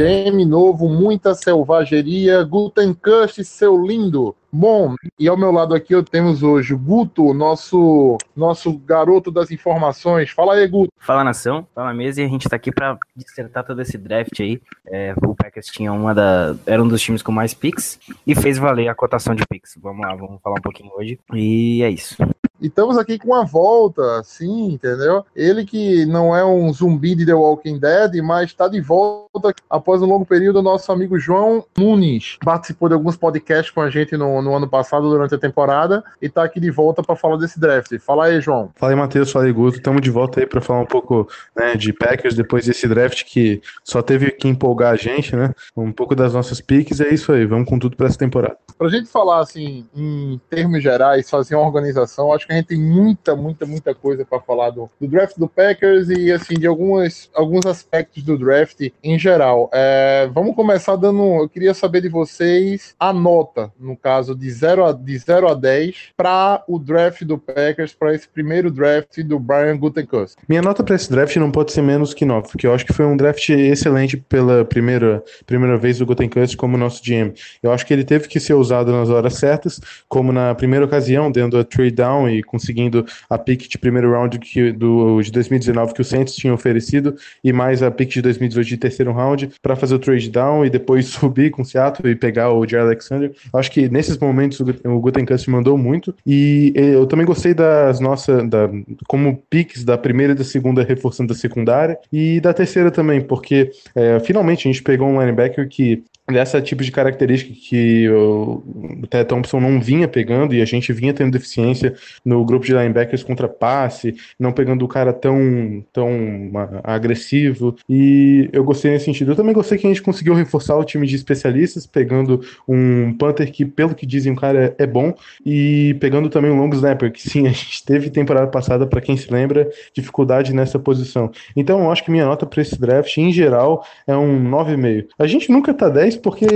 GM novo, muita selvageria. Gutenkust, seu lindo. Bom, e ao meu lado aqui eu temos hoje o Guto, nosso, nosso garoto das informações. Fala aí, Guto. Fala nação, fala mesa e a gente tá aqui pra dissertar todo esse draft aí. É, o Packers tinha uma da. Era um dos times com mais picks e fez valer a cotação de picks. Vamos lá, vamos falar um pouquinho hoje. E é isso. E estamos aqui com uma volta, sim, entendeu? Ele que não é um zumbi de The Walking Dead, mas está de volta após um longo período. O nosso amigo João Nunes participou de alguns podcasts com a gente no, no ano passado, durante a temporada, e está aqui de volta para falar desse draft. Fala aí, João. Fala aí, Matheus, fala aí, Guto. Estamos de volta aí para falar um pouco né, de Packers depois desse draft que só teve que empolgar a gente, né? Um pouco das nossas picks. É isso aí, vamos com tudo para essa temporada. Para a gente falar assim, em termos gerais, fazer uma organização, acho que a gente tem muita, muita, muita coisa para falar do, do, draft do Packers e assim de algumas, alguns aspectos do draft em geral. É, vamos começar dando. Eu queria saber de vocês a nota, no caso, de 0 a, de 0 a 10 para o draft do Packers, para esse primeiro draft do Brian Gutenkust. Minha nota para esse draft não pode ser menos que 9, porque eu acho que foi um draft excelente pela primeira, primeira vez do Gutenkust como nosso GM. Eu acho que ele teve que ser usado nas horas certas, como na primeira ocasião, dando a trade down e conseguindo a pick de primeiro round que, do, de 2019 que o Saints tinha oferecido, e mais a pick de 2018 de terceiro round, para fazer o trade down e depois subir com o Seattle e pegar o Jerry Alexander. Acho que nesses momentos o Gutenkust mandou muito, e eu também gostei das nossas, da, como picks da primeira e da segunda reforçando a secundária, e da terceira também, porque é, finalmente a gente pegou um linebacker que dessa tipo de característica que o Ted Thompson não vinha pegando e a gente vinha tendo deficiência no grupo de linebackers contra passe, não pegando o cara tão, tão agressivo e eu gostei nesse sentido. Eu também gostei que a gente conseguiu reforçar o time de especialistas, pegando um punter que, pelo que dizem, o cara é bom e pegando também um long snapper, que sim, a gente teve temporada passada, para quem se lembra, dificuldade nessa posição. Então eu acho que minha nota para esse draft, em geral, é um 9,5. A gente nunca tá 10 porque,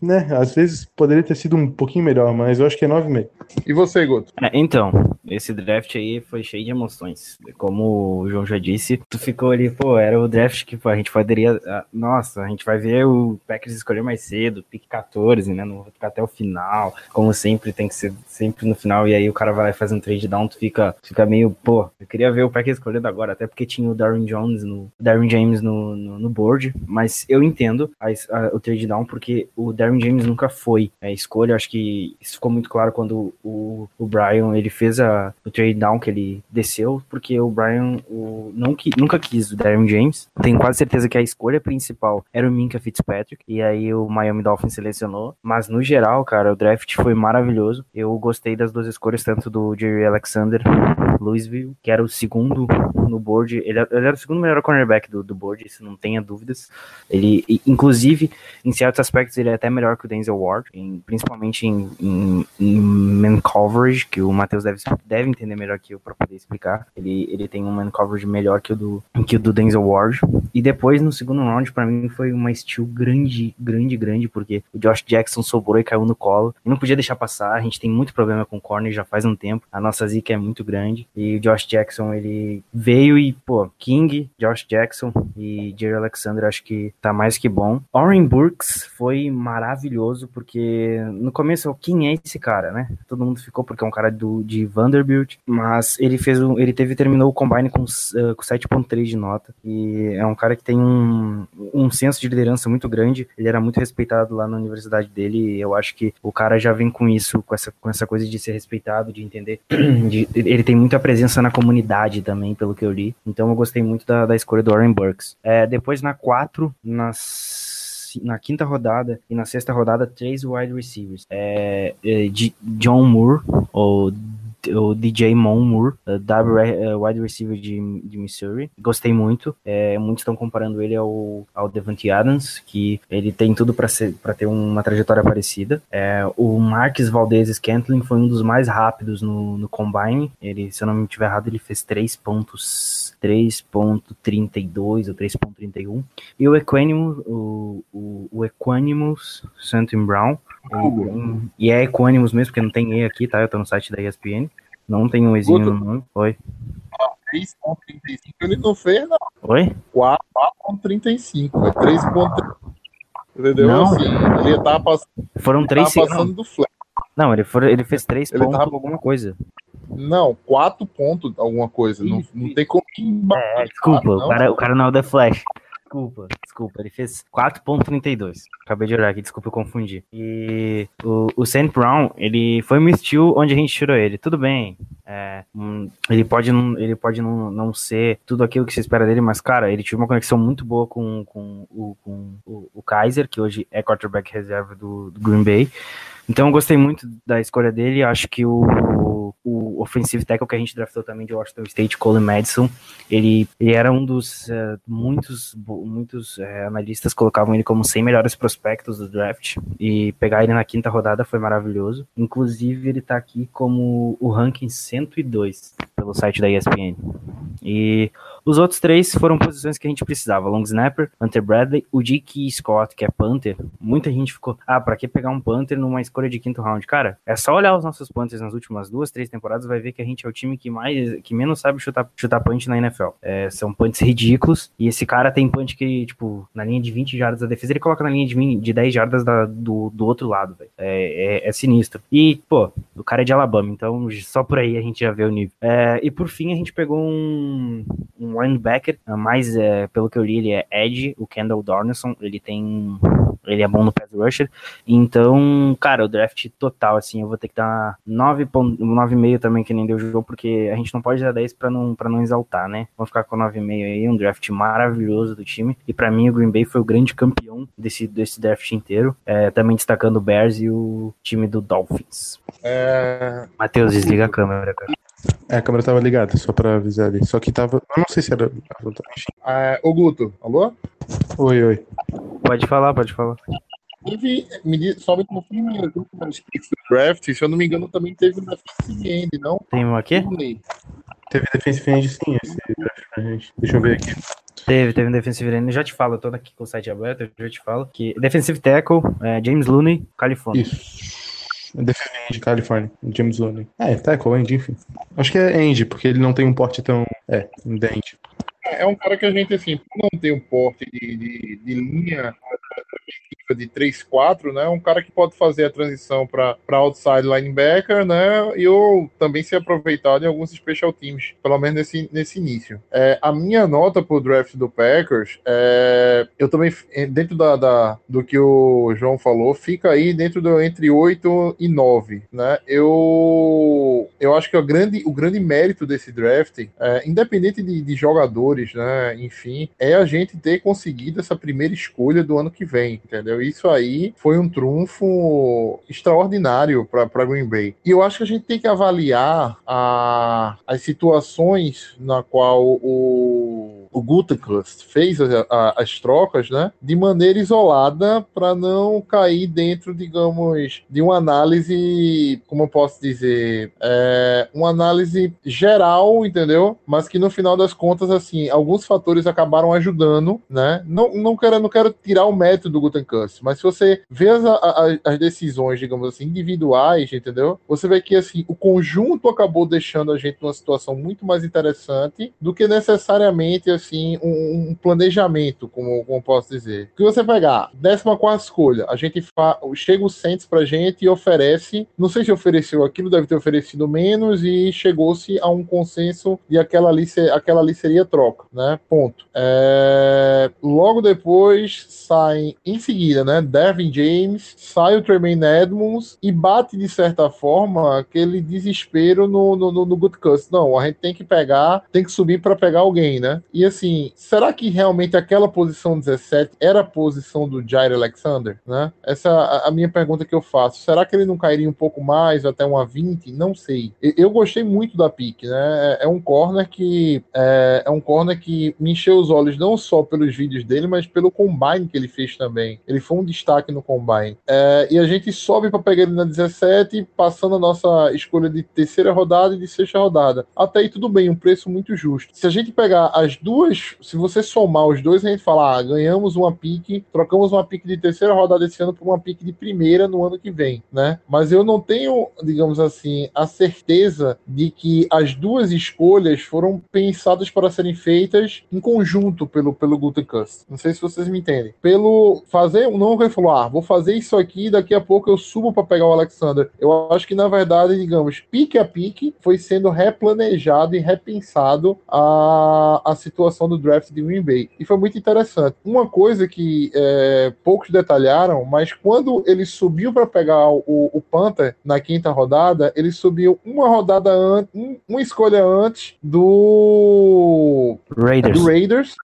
né, às vezes poderia ter sido um pouquinho melhor, mas eu acho que é 9,5. E você, Guto? É, então, esse draft aí foi cheio de emoções. Como o João já disse, tu ficou ali, pô, era o draft que pô, a gente poderia. Nossa, a gente vai ver o Packers escolher mais cedo, pick 14, né? Não vai ficar até o final. Como sempre, tem que ser sempre no final. E aí o cara vai lá e faz um trade down, tu fica, fica meio, pô, eu queria ver o Packers escolhendo agora, até porque tinha o Darwin Jones no. Darwin James no, no, no board. Mas eu entendo a, a, o trade down, porque o Darwin James nunca foi a escolha. Acho que isso ficou muito claro quando o, o Brian ele fez a, o trade down que ele desceu, porque o Brian o, não, nunca quis o Darren James. Tenho quase certeza que a escolha principal era o Minka Fitzpatrick, e aí o Miami Dolphins selecionou. Mas no geral, cara, o draft foi maravilhoso. Eu gostei das duas escolhas, tanto do Jerry Alexander, Louisville, que era o segundo no board. Ele, ele era o segundo melhor cornerback do, do board, isso não tenha dúvidas. Ele, inclusive, em certos aspectos, ele é até melhor que o Denzel Ward, em, principalmente em, em, em man coverage, que o Matheus deve, deve entender melhor que eu para poder explicar. Ele, ele tem um man coverage melhor que o do que o do Denzel Ward. E depois no segundo round para mim foi uma steal grande, grande, grande porque o Josh Jackson sobrou e caiu no colo. E não podia deixar passar. A gente tem muito problema com o corner já faz um tempo. A nossa zica é muito grande e o Josh Jackson ele veio e pô, King, Josh Jackson e Jerry Alexander acho que tá mais que bom. Oren Burks foi maravilhoso porque no começo quem é esse cara, né? Todo mundo ficou porque é um cara do de Vanderbilt, mas ele fez um, ele teve terminou o combine com, uh, com 7.3 de nota e é um cara que tem um, um senso de liderança muito grande. Ele era muito respeitado lá na universidade dele. E eu acho que o cara já vem com isso, com essa, com essa coisa de ser respeitado, de entender. De, ele tem muita presença na comunidade também, pelo que eu li. Então eu gostei muito da, da escolha do Warren Burks. É, depois na 4, nas na quinta rodada e na sexta rodada, três wide receivers. É, é, de John Moore, ou o DJ Mon Moore, uh, w, wide receiver de, de Missouri. Gostei muito. É, muitos estão comparando ele ao, ao Devante Adams, que ele tem tudo para ter uma trajetória parecida. É, o Marques Valdez Scantling foi um dos mais rápidos no, no Combine. Ele, se eu não me estiver errado, ele fez 3 pontos 3.32 ou 3.31. E o Equanimus, o, o, o Equanimus Santin Brown, ele, e é Equanimus mesmo, porque não tem E aqui, tá? Eu tô no site da ESPN. Não tem um Ezinho no nome. Oi. 3.35 ele não fez, não. Oi? 4.35, é 3.35. Entendeu? Não. Assim, ele tava passando, Foram tava três segundos. passando do flat. Não, ele, for, ele fez 3 Ele pontos tava- alguma coisa. Não, 4 pontos alguma coisa. Não, não tem como. É, desculpa, não. o, cara, o cara não é o The Flash. Desculpa, desculpa, ele fez 4.32. Acabei de olhar aqui, desculpa, eu confundi. E o, o Saint Brown, ele foi um steal onde a gente tirou ele. Tudo bem, é, hum, ele pode, não, ele pode não, não ser tudo aquilo que se espera dele, mas, cara, ele tinha uma conexão muito boa com, com, o, com o, o Kaiser, que hoje é quarterback reserva do, do Green Bay. Então eu gostei muito da escolha dele. Acho que o, o offensive tackle que a gente draftou também de Washington State, Cole Madison, ele, ele era um dos eh, muitos, muitos eh, analistas colocavam ele como 100 melhores prospectos do draft e pegar ele na quinta rodada foi maravilhoso. Inclusive ele tá aqui como o ranking 102 pelo site da ESPN. E os outros três foram posições que a gente precisava. Long snapper, Hunter Bradley, o Dick Scott, que é Panther. Muita gente ficou, ah, pra que pegar um Panther numa escolha de quinto round? Cara, é só olhar os nossos Panthers nas últimas duas, três temporadas, vai ver que a gente é o time que mais, que menos sabe chutar, chutar punch na NFL. É, são punts ridículos, e esse cara tem punch que, tipo, na linha de 20 jardas da defesa, ele coloca na linha de, 20 de 10 jardas da- do, do outro lado, velho. É, é, é sinistro. E, pô, o cara é de Alabama, então só por aí a gente já vê o nível. É, e por fim, a gente pegou um, um linebacker, ah, mais é, pelo que eu li, ele é Edge, o Kendall Dornelson, ele tem. Ele é bom no pass rusher. Então, cara, o draft total, assim, eu vou ter que dar 9 pon- 9,5 também, que nem deu o jogo, porque a gente não pode dar 10 pra não, pra não exaltar, né? Vamos ficar com 9,5 aí, um draft maravilhoso do time. E pra mim, o Green Bay foi o grande campeão desse, desse draft inteiro. É, também destacando o Bears e o time do Dolphins. É, Matheus, desliga a câmera, cara. É, a câmera tava ligada, só pra avisar ali. Só que tava. Eu não sei se era. É, ô Guto, alô? Oi, oi. Pode falar, pode falar. Teve, me diz, só me confirma os últimos picks do draft, se eu não me engano, também teve na defensive end, não? Tem um aqui? Teve defensive end sim, esse draft pra gente. Deixa eu ver aqui. Teve, teve um defensive end. Já te falo, eu tô aqui com o site aberto, eu já te falo. Que defensive tackle, é, James Looney, Califórnia. Isso. Defensive end, Califórnia. James Looney. É, tackle, end, enfim. Acho que é end, porque ele não tem um porte tão. É, end. É um cara que a gente, assim, não tem um porte de, de, de linha de 3-4, né? Um cara que pode fazer a transição para outside linebacker, né? E ou também ser aproveitado em alguns special teams, pelo menos nesse, nesse início. É, a minha nota pro draft do Packers, é, eu também, dentro da, da, do que o João falou, fica aí dentro do entre 8 e 9, né? Eu, eu acho que o grande, o grande mérito desse draft, é, independente de, de jogadores, né? Enfim, é a gente ter conseguido essa primeira escolha do ano que vem, entendeu? Isso aí foi um trunfo extraordinário para Green Bay. E eu acho que a gente tem que avaliar a, as situações na qual o, o Gutekunst fez a, as trocas, né? De maneira isolada para não cair dentro, digamos, de uma análise, como eu posso dizer, é, uma análise geral, entendeu? Mas que no final das contas, assim, alguns fatores acabaram ajudando, né? Não, não quero, não quero tirar o mérito do Gutekunst, mas se você vê as, as, decisões, digamos assim, individuais, entendeu? Você vê que assim o conjunto acabou deixando a gente numa situação muito mais interessante do que necessariamente assim um, um planejamento, como, como posso dizer. Que você pegar 14 escolha, a gente fa... chega o Saints pra gente e oferece, não sei se ofereceu aquilo, deve ter oferecido menos e chegou-se a um consenso de aquela ali, aquela ali seria troca, né? Ponto. É... Logo depois saem em seguida escolha, né? Dervin James, sai o Tremaine Edmonds e bate, de certa forma, aquele desespero no, no, no, no Good Cuss. Não, a gente tem que pegar, tem que subir para pegar alguém, né? E assim, será que realmente aquela posição 17 era a posição do Jair Alexander, né? Essa é a, minha pergunta que eu faço. Será que ele não cairia um pouco mais, até uma 20? Não sei. Eu, eu gostei muito da pique, né? É, é um corner que é, é um corner que me encheu os olhos não só pelos vídeos dele, mas pelo combine que ele fez também. Ele foi um destaque no combine. É, e a gente sobe para pegar ele na 17, passando a nossa escolha de terceira rodada e de sexta rodada. Até aí tudo bem, um preço muito justo. Se a gente pegar as duas, se você somar os dois, a gente fala, ah, ganhamos uma pique, trocamos uma pique de terceira rodada esse ano por uma pique de primeira no ano que vem, né? Mas eu não tenho, digamos assim, a certeza de que as duas escolhas foram pensadas para serem feitas em conjunto pelo, pelo Gutekunst. Não sei se vocês me entendem. Pelo fazer, não ele falou, ah, vou fazer isso aqui, daqui a pouco eu subo para pegar o Alexander. Eu acho que na verdade, digamos, pique a pique, foi sendo replanejado e repensado a, a situação do draft de Green Bay. E foi muito interessante. Uma coisa que é, poucos detalharam, mas quando ele subiu para pegar o, o Panther na quinta rodada, ele subiu uma rodada antes, um, uma escolha antes do Raiders. do Raiders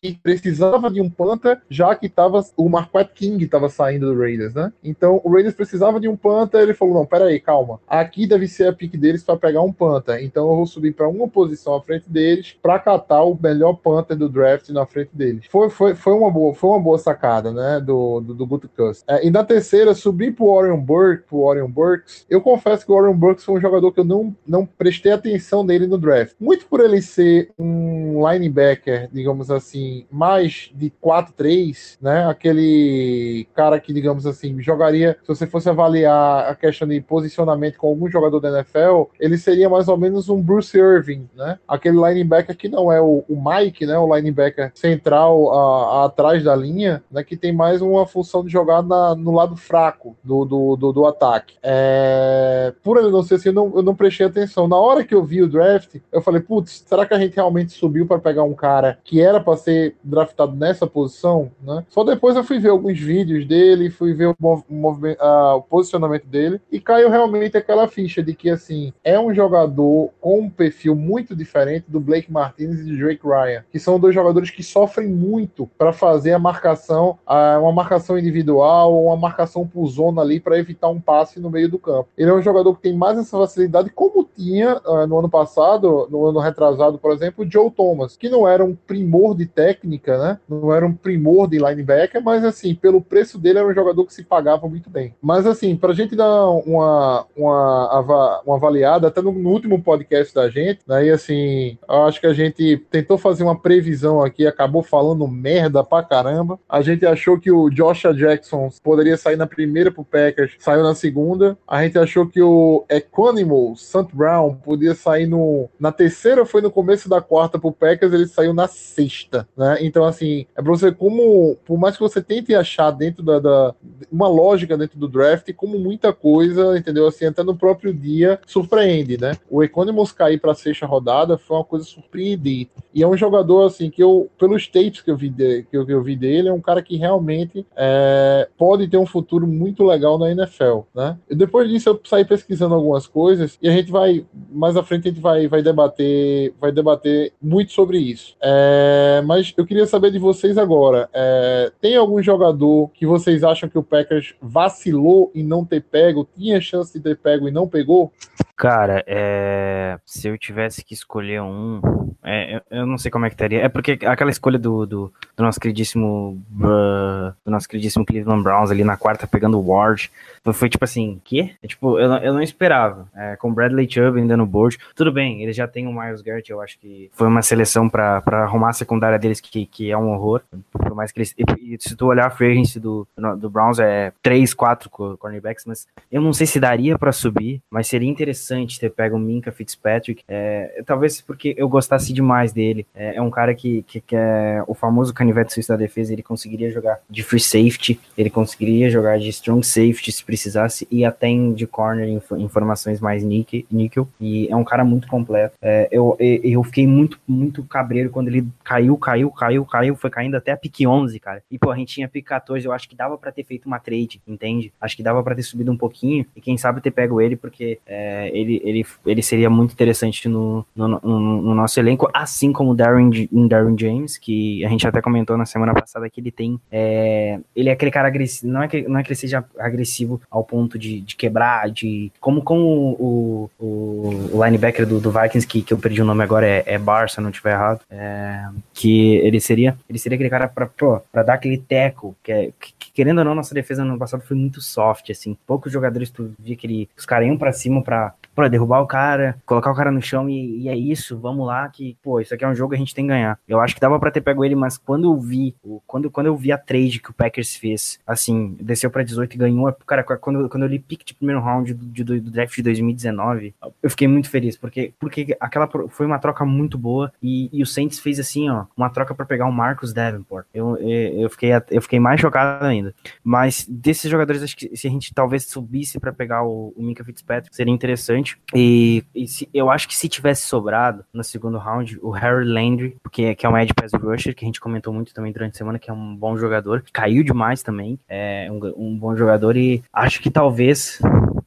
que precisava de um Panther, já que tava, o Marquette King estava saindo do Raiders, né? Então o Raiders precisava de um Panther, ele falou: não, peraí, calma. Aqui deve ser a pick deles para pegar um Panther. Então eu vou subir para uma posição à frente deles para catar o melhor Panther do draft na frente deles. Foi, foi, foi, uma, boa, foi uma boa sacada, né? Do, do, do Cuss. É, e na terceira, subir pro Warren Burke, pro Warren Burks. Eu confesso que o Warren Burks foi um jogador que eu não, não prestei atenção nele no draft. Muito por ele ser um linebacker digamos assim, mais de 4-3, né? Aquele cara que, digamos assim, jogaria, se você fosse avaliar a questão de posicionamento com algum jogador da NFL, ele seria mais ou menos um Bruce Irving, né? Aquele linebacker que não é o, o Mike, né? O linebacker central a, a, atrás da linha, né? Que tem mais uma função de jogar na, no lado fraco do, do, do, do ataque. É... Por ele não ser assim, eu não, eu não prestei atenção. Na hora que eu vi o draft, eu falei, putz, será que a gente realmente subiu para pegar um cara que era para ser draftado nessa posição, né? Só depois eu fui ver alguns vídeos dele, fui ver o, o posicionamento dele e caiu realmente aquela ficha de que assim é um jogador com um perfil muito diferente do Blake Martinez e do Drake Ryan, que são dois jogadores que sofrem muito para fazer a marcação, uma marcação individual ou uma marcação por zona ali para evitar um passe no meio do campo. Ele é um jogador que tem mais essa facilidade, como tinha uh, no ano passado, no ano retrasado, por exemplo, o Joe Thomas, que não era um primor de técnica, né? Não era um primor de linebacker, mas assim, pelo preço dele era um jogador que se pagava muito bem. Mas assim, pra gente dar uma, uma, uma avaliada, até no, no último podcast da gente, né? E assim, acho que a gente tentou fazer uma previsão aqui, acabou falando merda pra caramba. A gente achou que o Joshua Jackson poderia sair na primeira pro Packers, saiu na segunda. A gente achou que o Equanimal, Sant Brown, podia sair no, na terceira, foi no começo da quarta pro Packers, ele saiu na sexta, né? Então, assim, é pra você como, por mais que você tente achar dentro da, da, uma lógica dentro do draft, como muita coisa, entendeu? Assim, até no próprio dia surpreende, né? O Economos cair pra sexta rodada foi uma coisa surpreendente. E é um jogador, assim, que eu, pelos tapes que eu vi, de, que eu, que eu vi dele, é um cara que realmente é, pode ter um futuro muito legal na NFL, né? E depois disso eu saí pesquisando algumas coisas e a gente vai, mais à frente a gente vai, vai debater, vai debater muito sobre isso. É, é, mas eu queria saber de vocês agora. É, tem algum jogador que vocês acham que o Packers vacilou em não ter pego, tinha chance de ter pego e não pegou? Cara, é... se eu tivesse que escolher um, é, eu não sei como é que estaria. É porque aquela escolha do, do, do nosso queridíssimo uh, do nosso queridíssimo Cleveland Browns ali na quarta pegando o Ward foi, foi tipo assim, quê? É, tipo, eu, eu não esperava. É, com Bradley Chubb ainda no board, tudo bem, ele já tem o Miles Garrett, eu acho que foi uma seleção para arrumar a secundária deles que, que é um horror. Por mais que eles. E, se tu olhar a free do, do Browns é 3, 4 cornerbacks, mas eu não sei se daria para subir, mas seria interessante interessante ter pego o Minka Fitzpatrick. É, talvez porque eu gostasse demais dele. É, é um cara que, que, que, é o famoso canivete suíço da defesa. Ele conseguiria jogar de free safety, ele conseguiria jogar de strong safety se precisasse, e até em, de corner em, em formações mais níquel. E é um cara muito completo. É, eu, eu fiquei muito, muito cabreiro quando ele caiu, caiu, caiu, caiu. Foi caindo até a pique 11, cara. E pô, a gente tinha pique 14. Eu acho que dava para ter feito uma trade, entende? Acho que dava para ter subido um pouquinho e quem sabe ter pego ele, porque é, ele, ele, ele seria muito interessante no, no, no, no nosso elenco, assim como o Darren, Darren James, que a gente até comentou na semana passada que ele tem. É, ele é aquele cara agressivo, não é que, não é que ele seja agressivo ao ponto de, de quebrar, de. Como, como o, o, o linebacker do, do Vikings, que, que eu perdi o nome agora, é, é Bar, se eu não estiver errado. É, que ele seria. Ele seria aquele cara pra, pra dar aquele teco, que, é, que, querendo ou não, nossa defesa no passado foi muito soft, assim. Poucos jogadores tu via que ele, os caras iam pra cima pra, pra derrubar o cara, colocar o cara no chão e, e, é isso, vamos lá, que, pô, isso aqui é um jogo que a gente tem que ganhar. Eu acho que dava pra ter pego ele, mas quando eu vi, quando, quando eu vi a trade que o Packers fez, assim, desceu pra 18 e ganhou, cara, quando, quando eu li pick de primeiro round do, do, do draft de 2019, eu fiquei muito feliz, porque, porque aquela foi uma troca muito boa e, e o Saints fez assim, ó, uma troca para pegar o Marcus Davenport. Eu, eu, fiquei, eu fiquei mais chocado ainda. Mas desses jogadores, acho que se a gente talvez subisse para pegar o, o Fitzpatrick, seria interessante. E, e se, eu acho que se tivesse sobrado no segundo round, o Harry Landry, porque, que é um edge pass rusher, que a gente comentou muito também durante a semana, que é um bom jogador, caiu demais também, é um, um bom jogador e acho que talvez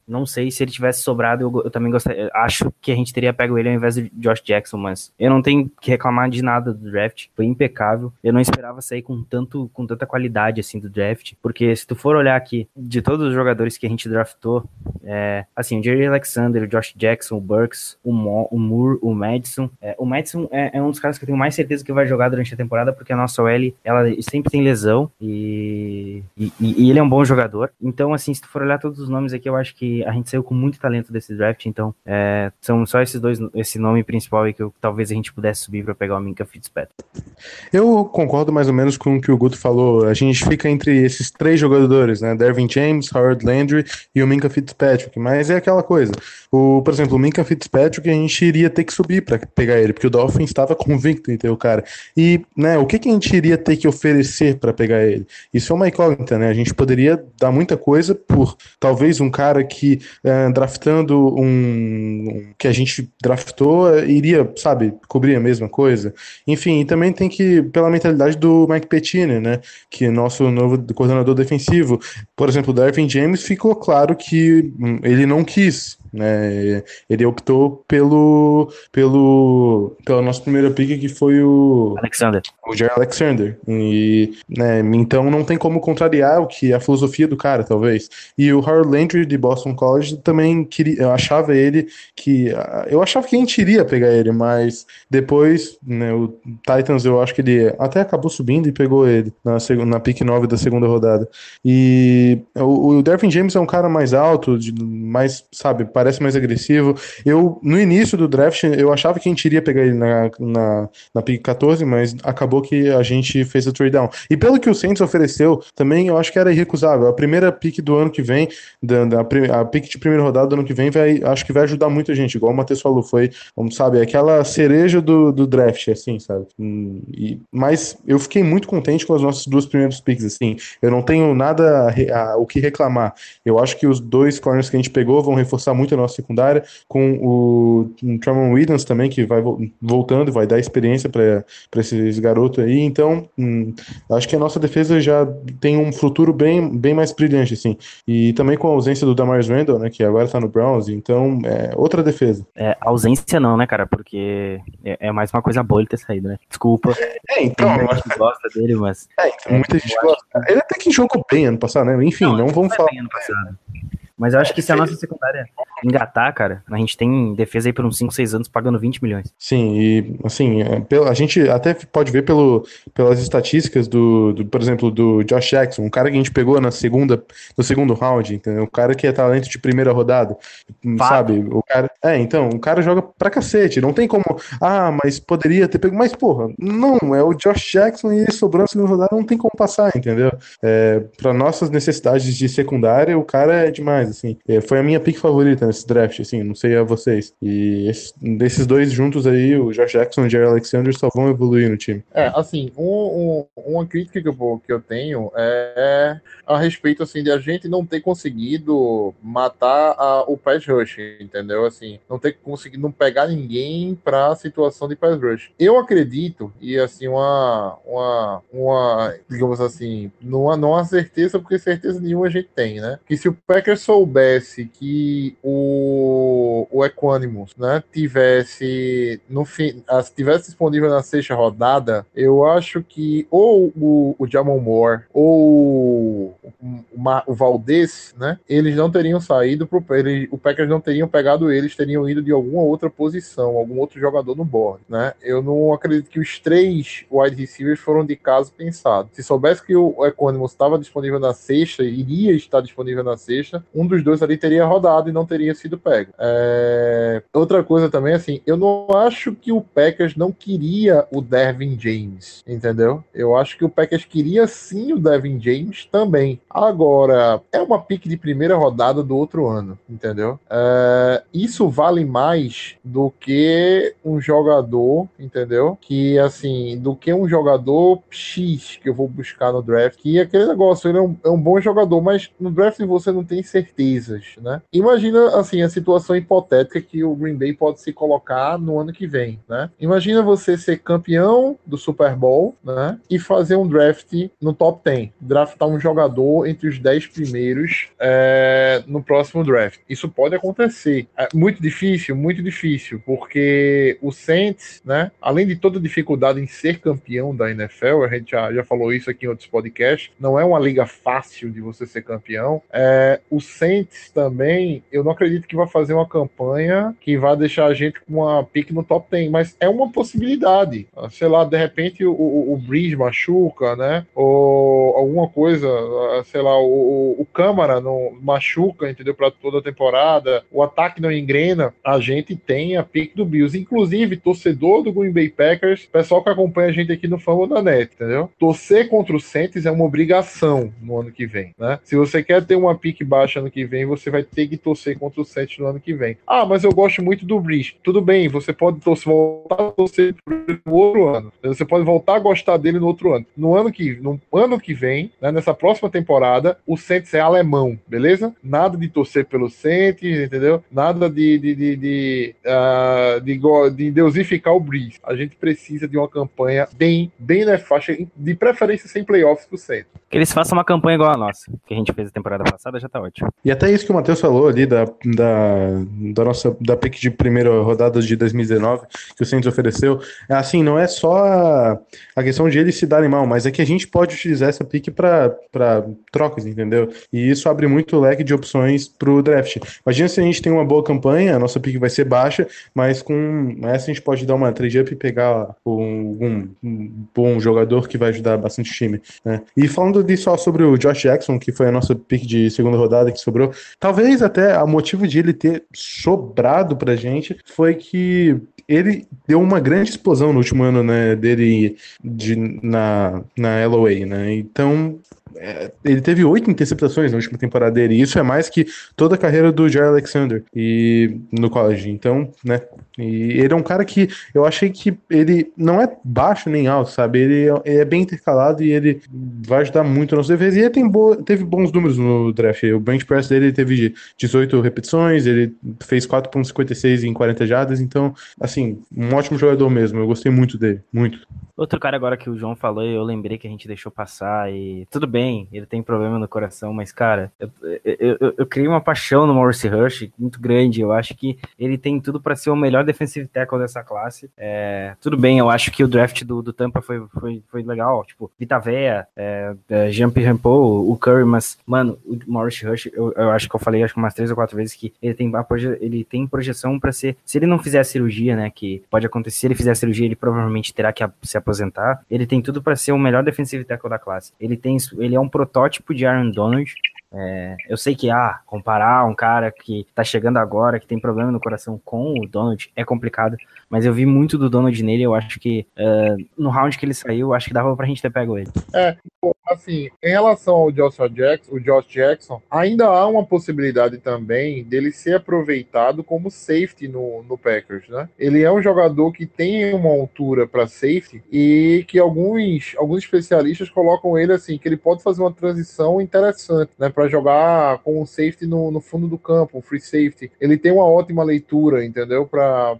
não sei se ele tivesse sobrado, eu, eu, também gostaria. Acho que a gente teria pego ele ao invés de Josh Jackson, mas eu não tenho que reclamar de nada do draft. Foi impecável. Eu não esperava sair com tanto com tanta qualidade assim do draft, porque se tu for olhar aqui de todos os jogadores que a gente draftou, é, assim, o Jerry Alexander, o Josh Jackson, o Burks, o, Mo, o Moore, o Madison. É, o Madison é, é, um dos caras que eu tenho mais certeza que vai jogar durante a temporada, porque a nossa OL ela sempre tem lesão e, e, e ele é um bom jogador. Então, assim, se tu for olhar todos os nomes aqui, eu acho que a gente saiu com muito talento desse draft, então é, são só esses dois, esse nome principal aí que eu, talvez a gente pudesse subir para pegar o Minka Fitzpatrick. Eu concordo mais ou menos com o que o Guto falou. A gente fica entre esses três jogadores, né? Dervin James, Howard Landry e o Minka Fitzpatrick. Mas é aquela coisa. O, por exemplo, o Minka Fitzpatrick a gente iria ter que subir para pegar ele, porque o Dolphins estava convicto em ter o cara. E, né, o que, que a gente iria ter que oferecer para pegar ele? Isso é uma incógnita, né? A gente poderia dar muita coisa por talvez um cara que que é, draftando um que a gente draftou é, iria, sabe, cobrir a mesma coisa. Enfim, e também tem que, pela mentalidade do Mike Pettine, né, que é nosso novo coordenador defensivo, por exemplo, o Darvin James, ficou claro que hum, ele não quis né? Ele optou pelo, pelo pela nossa primeira pick que foi o Alexander. O Jerry Alexander. E, né, então não tem como contrariar o que a filosofia do cara, talvez. E o Harold Landry de Boston College também queria, eu achava ele que eu achava que a gente iria pegar ele, mas depois, né, o Titans eu acho que ele até acabou subindo e pegou ele na segunda na pick 9 da segunda rodada. E o, o Dervin James é um cara mais alto, de, mais, sabe, parece mais agressivo. Eu, no início do draft, eu achava que a gente iria pegar ele na, na, na pick 14, mas acabou que a gente fez o trade down. E pelo que o Saints ofereceu, também eu acho que era irrecusável. A primeira pick do ano que vem, da, da a pick de primeira rodada do ano que vem, vai, acho que vai ajudar muita gente, igual o Matheus falou, foi, vamos sabe, aquela cereja do, do draft, assim, sabe? Hum, e, mas eu fiquei muito contente com as nossas duas primeiras picks, assim. Eu não tenho nada a, a, o que reclamar. Eu acho que os dois corners que a gente pegou vão reforçar muito a nossa secundária, com o Tramon Williams também, que vai voltando vai dar experiência para esses garotos aí. Então, hum, acho que a nossa defesa já tem um futuro bem, bem mais brilhante, assim. E também com a ausência do Damaris Randall, né, que agora tá no Browns, então é outra defesa. É, ausência não, né, cara, porque é, é mais uma coisa boa ele ter saído, né? Desculpa. É, então. Muita gente gosta dele, mas. É, então, muita gente gosta. Ele até que jogou bem ano passado, né? Enfim, não, não vamos falar. Bem ano passado. Mas eu acho que se a nossa secundária engatar, cara, a gente tem defesa aí por uns 5, 6 anos pagando 20 milhões. Sim, e assim, é, a gente até pode ver pelo, pelas estatísticas do, do, por exemplo, do Josh Jackson, um cara que a gente pegou na segunda, no segundo round, entendeu? Um cara que é talento de primeira rodada, Fato. sabe? O cara, é, então, o cara joga pra cacete, não tem como, ah, mas poderia ter pego, mas porra, não, é o Josh Jackson e ele sobrou na segunda rodada, não tem como passar, entendeu? É, para nossas necessidades de secundária, o cara é demais, assim. É, foi a minha pick favorita nesse draft, assim, não sei a vocês. E esse, desses dois juntos aí, o Josh Jackson e o Jerry Alexander só vão evoluir no time. É, assim, um, um, uma crítica que eu, que eu tenho é a respeito, assim, de a gente não ter conseguido matar a, o pass rush, entendeu? Assim, não ter conseguido não pegar ninguém pra situação de pass rush. Eu acredito, e assim, uma, uma, uma digamos assim, não, há certeza, porque certeza nenhuma a gente tem, né? Que se o Packers soubesse que o, o Equanimus, né, tivesse no fim, tivesse disponível na sexta rodada, eu acho que ou o, o Jamon Moore ou o, o Valdez, né, eles não teriam saído pro ele, o Packers não teriam pegado eles, teriam ido de alguma outra posição, algum outro jogador no board, né? Eu não acredito que os três wide receivers foram de caso pensado. Se soubesse que o Equanimus estava disponível na sexta, iria estar disponível na sexta, um dos dois ali teria rodado e não teria sido pego. É... Outra coisa também, assim, eu não acho que o Packers não queria o Dervin James, entendeu? Eu acho que o Packers queria sim o Devin James também. Agora, é uma pique de primeira rodada do outro ano, entendeu? É... Isso vale mais do que um jogador, entendeu? Que, assim, do que um jogador X que eu vou buscar no draft. Que aquele negócio, ele é um, é um bom jogador, mas no draft você não tem certezas, né? Imagina, assim, a situação hipotética que o Green Bay pode se colocar no ano que vem, né? Imagina você ser campeão do Super Bowl, né? E fazer um draft no top 10. Draftar um jogador entre os 10 primeiros é, no próximo draft. Isso pode acontecer. É muito difícil, muito difícil, porque o Saints, né? Além de toda dificuldade em ser campeão da NFL, a gente já, já falou isso aqui em outros podcasts, não é uma liga fácil de você ser campeão. É, o Saints também, eu não acredito que vai fazer uma campanha que vai deixar a gente com uma pique no top 10, mas é uma possibilidade. Sei lá, de repente o, o, o Breeze machuca, né? Ou alguma coisa, sei lá, o, o Câmara não machuca, entendeu? Para toda a temporada, o ataque não engrena, a gente tem a pique do Bills. Inclusive, torcedor do Green Bay Packers, pessoal que acompanha a gente aqui no Fama da Net, entendeu? Torcer contra o Saints é uma obrigação no ano que vem, né? Se você quer ter uma pique baixa ano que vem, você vai ter que torcer contra o Saints no ano que vem. Ah, mas eu gosto muito do Breeze. Tudo bem, você pode torcer, voltar a torcer no outro ano. Você pode voltar a gostar dele no outro ano. No ano que, no ano que vem, né, nessa próxima temporada, o Saints é alemão, beleza? Nada de torcer pelo Saints, entendeu? Nada de de, de, de, uh, de, de deusificar o Breeze. A gente precisa de uma campanha bem, bem na faixa, de preferência sem playoffs pro Saints. Que eles façam uma campanha igual a nossa, que a gente fez a temporada passada, já tá ótimo. E até isso que o Matheus falou ali da, da, da nossa da pick de primeira rodada de 2019 que o Saints ofereceu, é assim, não é só a, questão de eles se darem mal, mas é que a gente pode utilizar essa pick para trocas, entendeu? E isso abre muito leque de opções pro draft. Imagina se a gente tem uma boa campanha, a nossa pick vai ser baixa, mas com essa a gente pode dar uma trade up e pegar um, um, um bom jogador que vai ajudar bastante o time, né? E falando de só sobre o Josh Jackson, que foi a nossa pick de segunda rodada que sobrou, talvez até o motivo de ele ter sobrado pra gente foi que ele deu uma grande explosão no último ano né, dele de, na, na LOA, né? Então é, ele teve oito interceptações na última temporada dele, e isso é mais que toda a carreira do Jair Alexander e no college. Então, né? E ele é um cara que eu achei que ele não é baixo nem alto, sabe? Ele é, ele é bem intercalado e ele vai ajudar muito nos defesas. E ele tem bo teve bons números no draft. O bench press dele teve 18 repetições, ele fez 4.56 em 40 jardas, então, assim, um ótimo jogador mesmo. Eu gostei muito dele, muito. Outro cara agora que o João falou, eu lembrei que a gente deixou passar e tudo bem, ele tem problema no coração, mas cara, eu, eu, eu, eu criei uma paixão no Morris Rush muito grande. Eu acho que ele tem tudo para ser o melhor defensive tackle dessa classe. É, tudo bem, eu acho que o draft do, do Tampa foi, foi, foi legal, tipo, Vita Vea, é, é, Jean Pierre o Curry, mas, mano, o Morris Rush, eu, eu acho que eu falei acho que umas três ou quatro vezes que ele tem, ele tem projeção para ser, se ele não fizer a cirurgia, né, que pode acontecer, se ele fizer a cirurgia, ele provavelmente terá que se aposentar, ele tem tudo para ser o melhor defensive tackle da classe. Ele tem, ele é um protótipo de Aaron Donald, É, eu sei que, ah, comparar um cara que tá chegando agora, que tem problema no coração com o Donald é complicado, mas eu vi muito do Donald nele, eu acho que uh, no round que ele saiu, acho que dava pra gente ter pego ele. É, assim, em relação ao Josh Jackson, o Josh Jackson, ainda há uma possibilidade também dele ser aproveitado como safety no, no Packers, né? Ele é um jogador que tem uma altura para safety e que alguns, alguns especialistas colocam ele assim, que ele pode fazer uma transição interessante, né, para jogar com o safety no, no fundo do campo, o free safety. Ele tem uma ótima leitura, entendeu? Para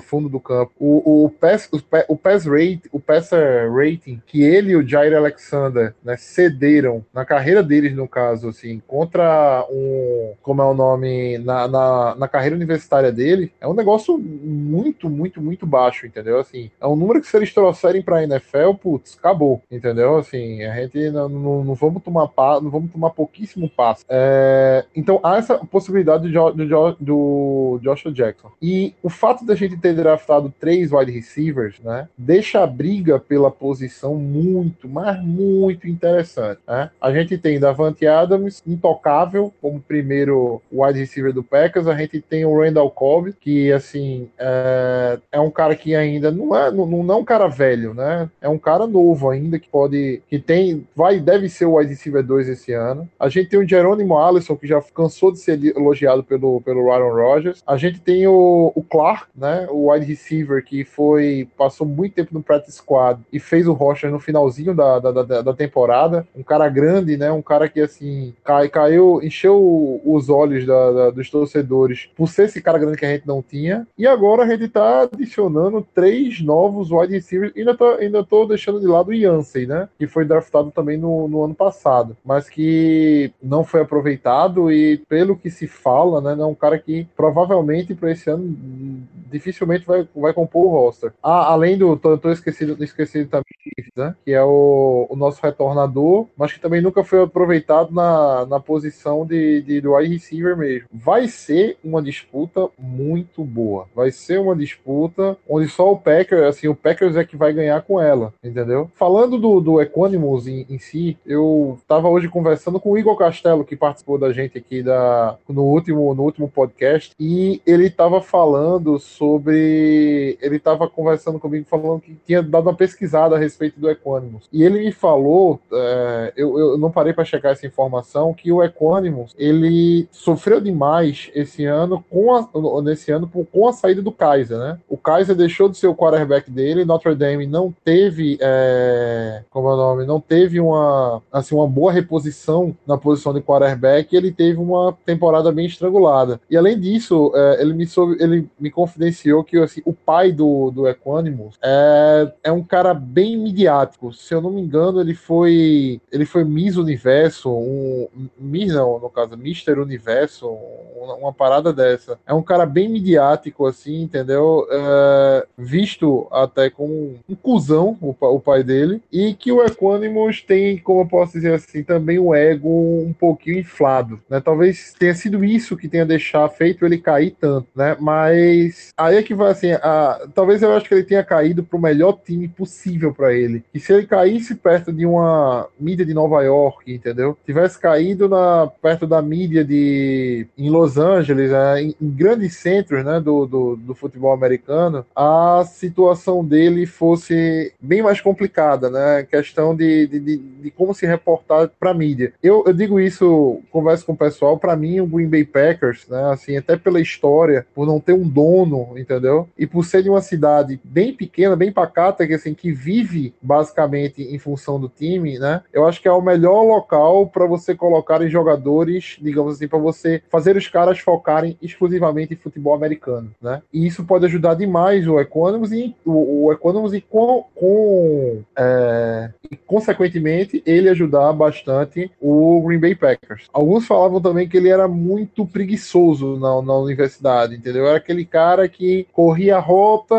fundo do campo. O, o, pass, o, o pass rate, o passer rating que ele e o Jair Alexander né, cederam na carreira deles, no caso, assim, contra um. Como é o nome? Na, na, na carreira universitária dele, é um negócio muito, muito, muito baixo, entendeu? Assim, é um número que se eles trouxerem pra NFL, putz, acabou, entendeu? Assim, a gente não, não, não vamos tomar não vamos tomar pouquíssimo passo. É, então há essa possibilidade do, do, do Joshua Jackson. E o fato da gente ter draftado três wide receivers, né, deixa a briga pela posição muito, mas muito interessante. Né? A gente tem Davante Adams, intocável, como primeiro wide receiver do Packers. A gente tem o Randall Cobb, que assim é, é um cara que ainda não é, não, não é um cara velho, né? É um cara novo ainda que pode, que tem, vai, deve ser o wide receiver 2 esse ano. A gente tem o Jerônimo Allison, que já cansou de ser elogiado pelo, pelo Aaron Rodgers. A gente tem o, o Clark, né? O wide receiver que foi, passou muito tempo no practice squad e fez o Rocha no finalzinho da, da, da, da temporada. Um cara grande, né? Um cara que assim cai, caiu, encheu os olhos da, da, dos torcedores por ser esse cara grande que a gente não tinha. E agora a gente tá adicionando três novos wide receivers. Ainda tô, ainda tô deixando de lado o Yancey, né? Que foi draftado também no, no ano passado, mas que não foi aproveitado e pelo que se fala, né? É um cara que provavelmente para esse ano dificilmente vai, vai compor o roster. Ah, além do. Tô, tô esquecido, esquecido também, né? Que é o, o nosso retornador, mas que também nunca foi aproveitado na, na posição de, de do wide receiver mesmo. Vai ser uma disputa muito boa. Vai ser uma disputa onde só o Packers, assim, o Packers é que vai ganhar com ela, entendeu? Falando do, do Equanimals em, em si, eu tava hoje conversando com o Igor Castelo, que participou da gente aqui da, no, último, no último podcast, e ele tava falando sobre. Ele tava conversando comigo falando que tinha dado uma pesquisada a respeito do Equanimals. E ele me falou, é, eu, eu não parei para checar essa informação, que o Equanimals ele sofreu demais esse ano com a, nesse ano com a saída do Kaiser, né? O Kaiser deixou de ser o quarterback dele, Notre Dame não teve, é, como é o nome, não teve uma assim uma boa reposição na posição de quarterback, ele teve uma temporada bem estrangulada. E além disso, é, ele me soube, ele me confidenciou que assim, o pai do, do Equanimals é, é um cara bem midiático. Se eu não me engano, ele foi ele foi Miss Universo, um Miss não, no caso, Mister Universo, uma, uma parada dessa. É um cara bem midiático assim, entendeu? É, visto até como um cuzão o, o pai dele e que o Equanimals tem, como eu posso dizer assim, também o ego um pouquinho inflado, né? Talvez tenha sido isso que tenha deixado feito ele cair tanto, né? Mas aí é que vai assim, a, talvez eu acho que ele tenha caído para o melhor time possível para ele. E se ele caísse perto de uma mídia de Nova York, entendeu? Tivesse caído na perto da mídia de em Los Angeles, né? em, em, grandes centros, né? Do, do, do, futebol americano, a situação dele fosse bem mais complicada, né? Questão de, de, de, de como se reportar para mídia. Eu, eu digo isso, converso com o pessoal, para mim o Green Bay Packers, né? Assim, até pela história, por não ter um dono, entendeu? E por ser de uma cidade bem pequena, bem pacata, que assim que vive basicamente em função do time, né? Eu acho que é o melhor local para você colocar em jogadores, digamos assim, para você fazer os caras focarem exclusivamente em futebol americano, né? E isso pode ajudar demais o Economos e o, o Economos e com, com é, e, consequentemente ele ajudar bastante o Green Bay Packers. Alguns falavam também que ele era muito preguiçoso na, na universidade, entendeu? Era aquele cara que corria a rota,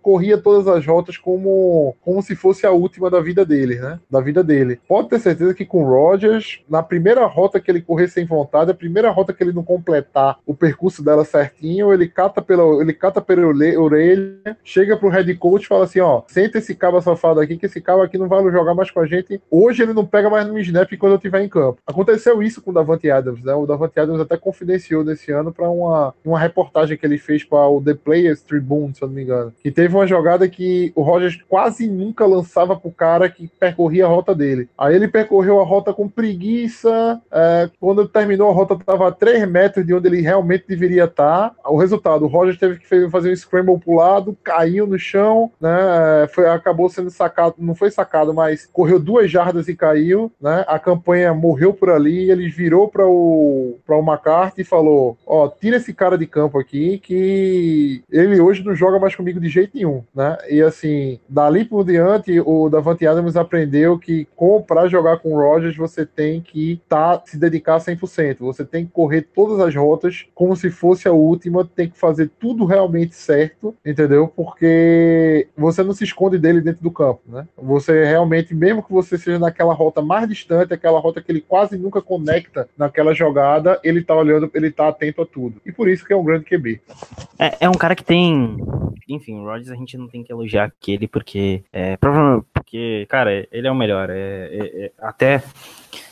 corria todas as rotas como, como se fosse a última da vida dele, né? Da vida dele. Pode ter certeza que com o Rodgers, na primeira rota que ele correr sem vontade, a primeira rota que ele não completar o percurso dela certinho, ele cata pela, ele cata pela orelha, chega pro head coach e fala assim: ó, senta esse cabo safado aqui, que esse cabo aqui não vai jogar mais com a gente. Hoje ele não pega mais no snap quando eu estiver em campo Aconteceu isso com o Davante Adams, né? O Davante Adams até confidenciou nesse ano para uma, uma reportagem que ele fez para o The Players Tribune, se eu não me engano, que teve uma jogada que o Rogers quase nunca lançava pro cara que percorria a rota dele. Aí ele percorreu a rota com preguiça, é, quando terminou a rota estava a 3 metros de onde ele realmente deveria estar. O resultado, o Rogers teve que fazer um scramble pro lado, caiu no chão, né? Foi, acabou sendo sacado, não foi sacado, mas correu duas jardas e caiu, né? A campanha morreu por ali, ele virou para o para o McCarthy e falou: "Ó, tira esse cara de campo aqui que ele hoje não joga mais comigo de jeito nenhum", né? E assim, dali por diante, o Davante Adams aprendeu que para jogar com o Rogers você tem que tá, se dedicar 100%, você tem que correr todas as rotas como se fosse a última, tem que fazer tudo realmente certo, entendeu? Porque você não se esconde dele dentro do campo, né? Você realmente, mesmo que você seja naquela rota mais distante, aquela rota que ele quase nunca conecta naquela jogada, ele tá olhando, ele tá atento a tudo. E por isso que é um grande QB. É, é um cara que tem. Enfim, o Rodgers a gente não tem que elogiar aquele, porque. É. Porque, cara, ele é o melhor. É, é, é até.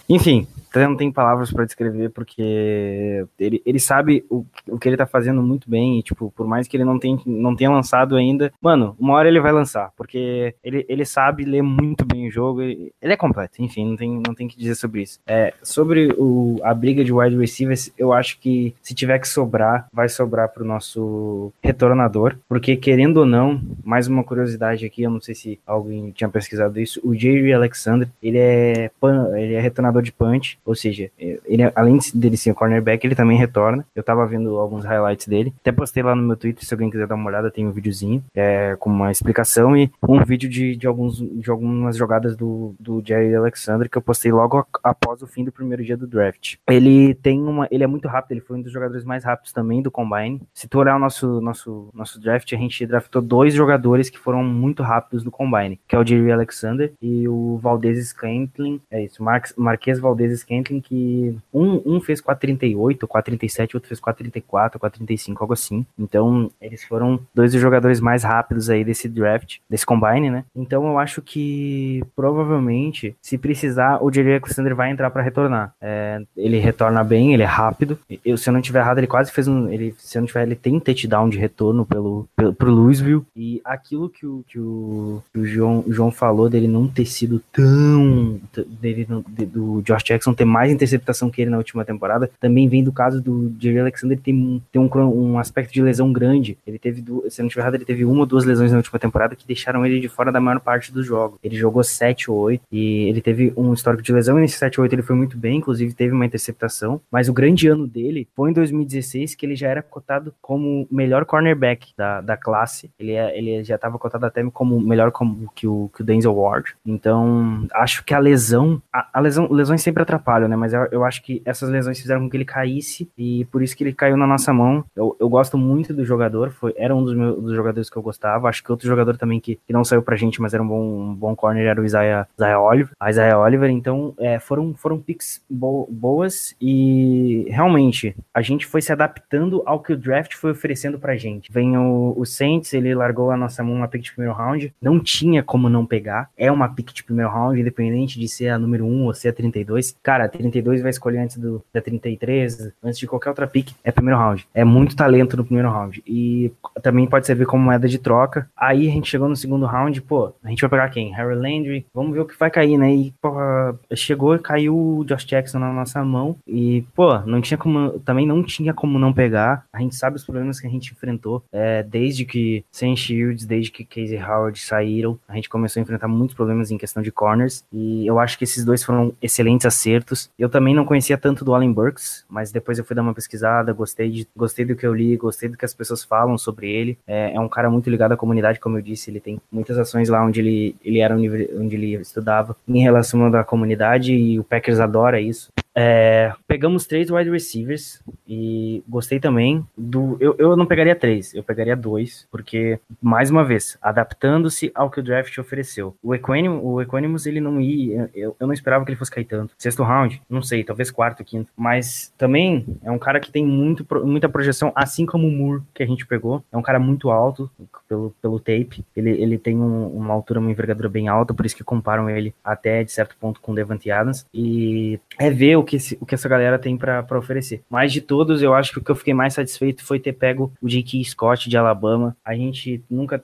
Enfim, até não tem palavras para descrever, porque ele, ele sabe o, o que ele tá fazendo muito bem, e, tipo, por mais que ele não, tem, não tenha lançado ainda, mano, uma hora ele vai lançar, porque ele, ele sabe ler muito bem o jogo, ele, ele é completo, enfim, não tem, não tem que dizer sobre isso. É, sobre o, a briga de wide receivers, eu acho que se tiver que sobrar, vai sobrar pro nosso retornador, porque querendo ou não, mais uma curiosidade aqui, eu não sei se alguém tinha pesquisado isso, o Jerry Alexander, ele é, pan, ele é retornador de punch, ou seja, ele, além dele ser cornerback, ele também retorna. Eu tava vendo alguns highlights dele. Até postei lá no meu Twitter, se alguém quiser dar uma olhada, tem um videozinho é, com uma explicação e um vídeo de, de, alguns, de algumas jogadas do, do Jerry Alexander que eu postei logo após o fim do primeiro dia do draft. Ele tem uma. Ele é muito rápido, ele foi um dos jogadores mais rápidos também do Combine. Se tu olhar o nosso, nosso, nosso draft, a gente draftou dois jogadores que foram muito rápidos no Combine, que é o Jerry Alexander e o Valdez Scantling. É isso, Mar Marquês Valdez Scantling, que um, um fez 438, 437, outro fez 434, 435, algo assim. Então, eles foram dois dos jogadores mais rápidos aí desse draft, desse combine, né? Então, eu acho que provavelmente, se precisar, o Jerry Alexander vai entrar para retornar. É, ele retorna bem, ele é rápido. Eu, se eu não tiver errado, ele quase fez um. Ele, se eu não tiver, ele tem touchdown de retorno pelo, pelo pro Louisville. E aquilo que o, que o, que o João, João falou dele não ter sido tão. dele, do Josh Jackson ter mais interceptação que ele na última temporada, também vem do caso do Jerry Alexander ter um, ter um, um aspecto de lesão grande. Ele teve, se não estiver errado, ele teve uma ou duas lesões na última temporada que deixaram ele de fora da maior parte do jogo. Ele jogou 7 ou 8 e ele teve um histórico de lesão e nesse 7 ou 8 ele foi muito bem, inclusive teve uma interceptação, mas o grande ano dele foi em 2016 que ele já era cotado como melhor cornerback da, da classe. Ele, é, ele já estava cotado até como melhor como que o, que o Denzel Ward. Então, acho que a lesão, a, a lesão, lesões sempre atrapalham, né? Mas eu, eu acho que essas lesões fizeram com que ele caísse e por isso que ele caiu na nossa mão. Eu, eu gosto muito do jogador, foi, era um dos, meus, dos jogadores que eu gostava. Acho que outro jogador também que, que não saiu pra gente, mas era um bom, um bom corner, era o Isaiah, Isaiah Oliver. A Isaiah Oliver, então, é, foram, foram picks bo boas e realmente a gente foi se adaptando ao que o draft foi oferecendo pra gente. Vem o, o Saints, ele largou a nossa mão uma pick de primeiro round, não tinha como não pegar. É uma pick de primeiro round, independente de ser a número 1 ou ser a 32. Cara, a 32 vai escolher antes do, da 33, antes de qualquer outra pick, é primeiro round. É muito talento no primeiro round. E também pode servir como moeda de troca. Aí a gente chegou no segundo round, pô, a gente vai pegar quem? Harry Landry, vamos ver o que vai cair, né? E, pô, chegou caiu o Josh Jackson na nossa mão. E, pô, não tinha como, também não tinha como não pegar. A gente sabe os problemas que a gente enfrentou é, desde que Sam Shields, desde que Casey Howard saíram. A gente começou a enfrentar muitos problemas em questão de corners. E eu acho que esses dois foram excelentes acertos. Eu também não conhecia tanto do Allen Burks, mas depois eu fui dar uma pesquisada, gostei, de, gostei do que eu li, gostei do que as pessoas falam sobre ele. É, é um cara muito ligado à comunidade, como eu disse, ele tem muitas ações lá onde ele, ele era onde ele estudava em relação à comunidade e o Packers adora isso. É, pegamos três wide receivers e gostei também do. Eu, eu não pegaria três, eu pegaria dois, porque, mais uma vez, adaptando-se ao que o draft ofereceu. O Equanimus, o Equanimus ele não ia. Eu, eu não esperava que ele fosse cair tanto. Sexto round, não sei, talvez quarto, quinto. Mas também é um cara que tem muito, muita projeção, assim como o Moore, que a gente pegou. É um cara muito alto pelo, pelo tape. Ele, ele tem um, uma altura, uma envergadura bem alta, por isso que comparam ele até de certo ponto com o Devante Adams. E é ver o que, esse, o que essa galera tem para oferecer. Mas de todos, eu acho que o que eu fiquei mais satisfeito foi ter pego o J.K. Scott de Alabama. A gente nunca.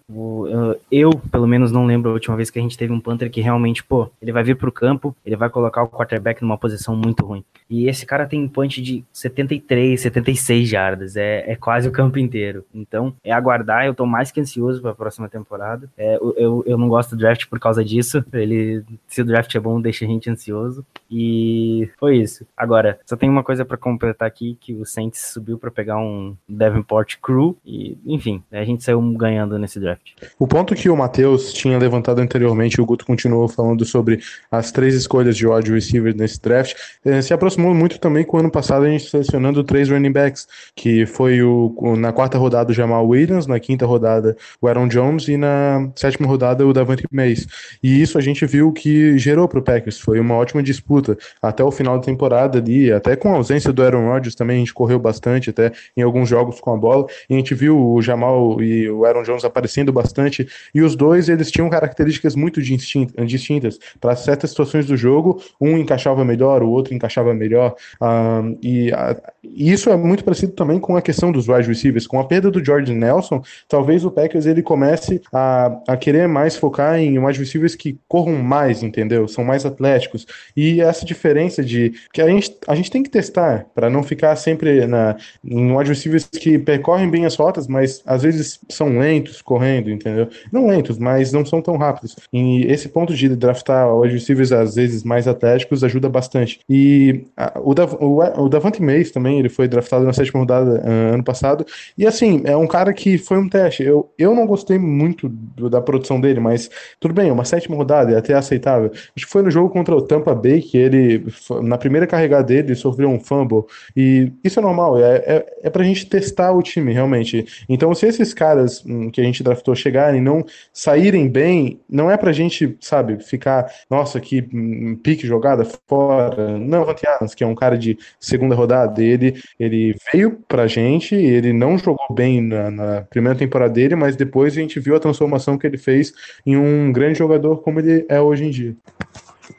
Eu, pelo menos, não lembro a última vez que a gente teve um Panther que realmente, pô, ele vai vir pro campo, ele vai colocar o quarterback numa posição muito ruim. E esse cara tem um punch de 73, 76 jardas. É, é quase o campo inteiro. Então, é aguardar. Eu tô mais que ansioso pra próxima temporada. É, eu, eu, não gosto do draft por causa disso. Ele, se o draft é bom, deixa a gente ansioso. E foi isso. Agora, só tem uma coisa para completar aqui, que o Saints subiu para pegar um Davenport Crew. E, enfim, a gente saiu ganhando nesse draft. O ponto que o Matheus tinha levantado anteriormente, o Guto continuou falando sobre as três escolhas de wide receiver nesse draft, eh, se aproximou muito também com o ano passado a gente selecionando três running backs, que foi o, na quarta rodada o Jamal Williams, na quinta rodada o Aaron Jones e na sétima rodada o Davante Mays. E isso a gente viu que gerou para o Packers, foi uma ótima disputa até o final da temporada ali, até com a ausência do Aaron Rodgers também a gente correu bastante, até em alguns jogos com a bola, e a gente viu o Jamal e o Aaron Jones aparecendo bastante, e os dois eles tinham características muito distintas para certas situações do jogo, um encaixava melhor, o outro encaixava melhor. Um, e, a, e, isso é muito parecido também com a questão dos wide receivers. Com a perda do George Nelson, talvez o Packers ele comece a, a querer mais focar em wide receivers que corram mais, entendeu? São mais atléticos. E essa diferença de que a gente, a gente tem que testar para não ficar sempre na, em receivers que percorrem bem as rotas, mas às vezes são lentos correndo, entendeu? Não lentos, mas não são tão rápidos. E esse ponto de draftar receivers às vezes mais atléticos ajuda bastante. E o, Dav o, o Davante Mays também, ele foi draftado na sétima rodada uh, ano passado. E assim, é um cara que foi um teste. Eu, eu não gostei muito do, da produção dele, mas tudo bem, uma sétima rodada é até aceitável. Acho que foi no jogo contra o Tampa Bay que ele, na primeira carregada dele, sofreu um fumble. E isso é normal, é, é, é pra gente testar o time, realmente. Então, se esses caras hum, que a gente draftou chegarem não saírem bem, não é pra gente, sabe, ficar, nossa, que hum, pique jogada fora. Não, Davante que é um cara de segunda rodada, ele, ele veio pra gente, ele não jogou bem na, na, primeira temporada dele, mas depois a gente viu a transformação que ele fez em um grande jogador como ele é hoje em dia.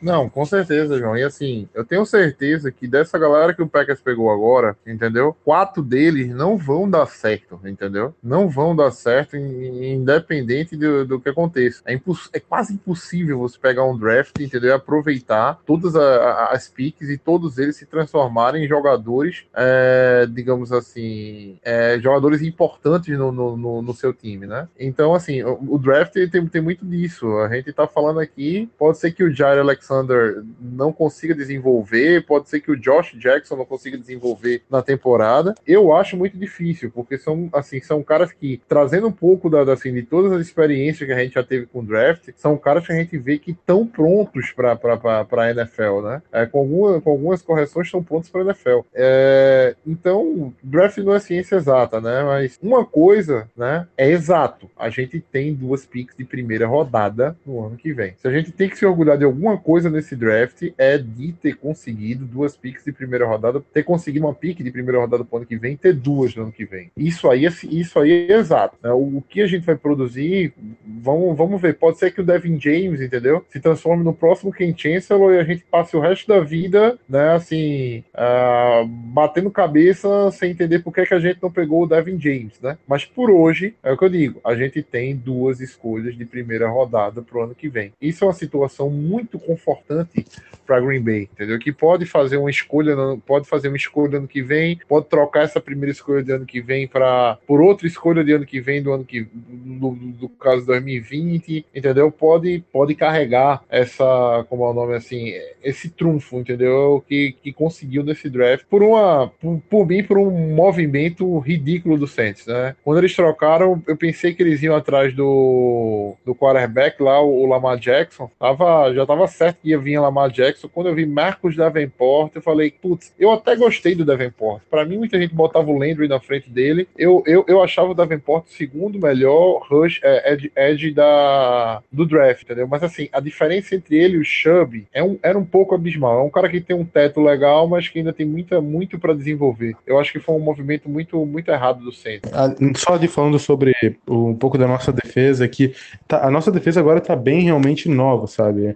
Não, com certeza, João. E assim, eu tenho certeza que dessa galera que o Packers pegou agora, entendeu? Quatro deles não vão dar certo, entendeu? Não vão dar certo, independente do, do que aconteça. É, é, quase impossível você pegar um draft, entendeu? E aproveitar todas a, a, as picks e todos eles se transformarem em jogadores, é, digamos assim, é, jogadores importantes no, no, no, no, seu time, né? Então, assim, o, o draft tem, tem muito disso. A gente tá falando aqui, pode ser que o Jair Alexander não consiga desenvolver, pode ser que o Josh Jackson não consiga desenvolver na temporada. Eu acho muito difícil, porque são assim, são caras que, trazendo um pouco da, assim, de todas as experiências que a gente já teve com o draft, são caras que a gente vê que estão prontos para a NFL, né? É, com, alguma, com algumas correções estão prontos para a NFL. É, então, draft não é ciência exata, né? Mas uma coisa, né, é exato. A gente tem duas picks de primeira rodada no ano que vem. Se a gente tem que se orgulhar de alguma coisa coisa nesse draft é de ter conseguido duas picks de primeira rodada, ter conseguido uma pick de primeira rodada pro ano que vem, ter duas no ano que vem. Isso aí é, isso aí é exato. Né? O, que a gente vai produzir, vamos, vamos ver. Pode ser que o Devin James, entendeu? Se transforme no próximo Ken Chancellor e a gente passe o resto da vida, né, assim, uh, batendo cabeça sem entender por que, que a gente não pegou o Devin James, né? Mas por hoje, é o que eu digo, a gente tem duas escolhas de primeira rodada pro ano que vem. Isso é uma situação muito confortante para Green Bay, entendeu? Que pode fazer uma escolha, pode fazer uma escolha ano que vem, pode trocar essa primeira escolha de ano que vem para por outra escolha de ano que vem do ano que do, do caso 2020, entendeu? Pode pode carregar essa, como é o nome assim, esse trunfo, entendeu? Que, que conseguiu nesse draft por uma por, por mim por um movimento ridículo do Saints, né? Quando eles trocaram, eu pensei que eles iam atrás do do quarterback lá, o Lamar Jackson, tava já tava certo que ia vir Lamar Jackson. Quando eu vi Marcos Davenport, eu falei, putz, eu até gostei do Davenport. Para mim, muita gente botava o Landry na frente dele. Eu, eu, eu achava o Davenport o segundo melhor rush é, edge, edge da, do draft, entendeu? Mas assim, a diferença entre ele e o Chubb é um, era um pouco abismal. É um cara que tem um teto legal, mas que ainda tem muita, muito para desenvolver. Eu acho que foi um movimento muito, muito errado do centro. Ah, Só de falando sobre um pouco da nossa defesa, que tá- a nossa defesa agora tá bem realmente nova, sabe?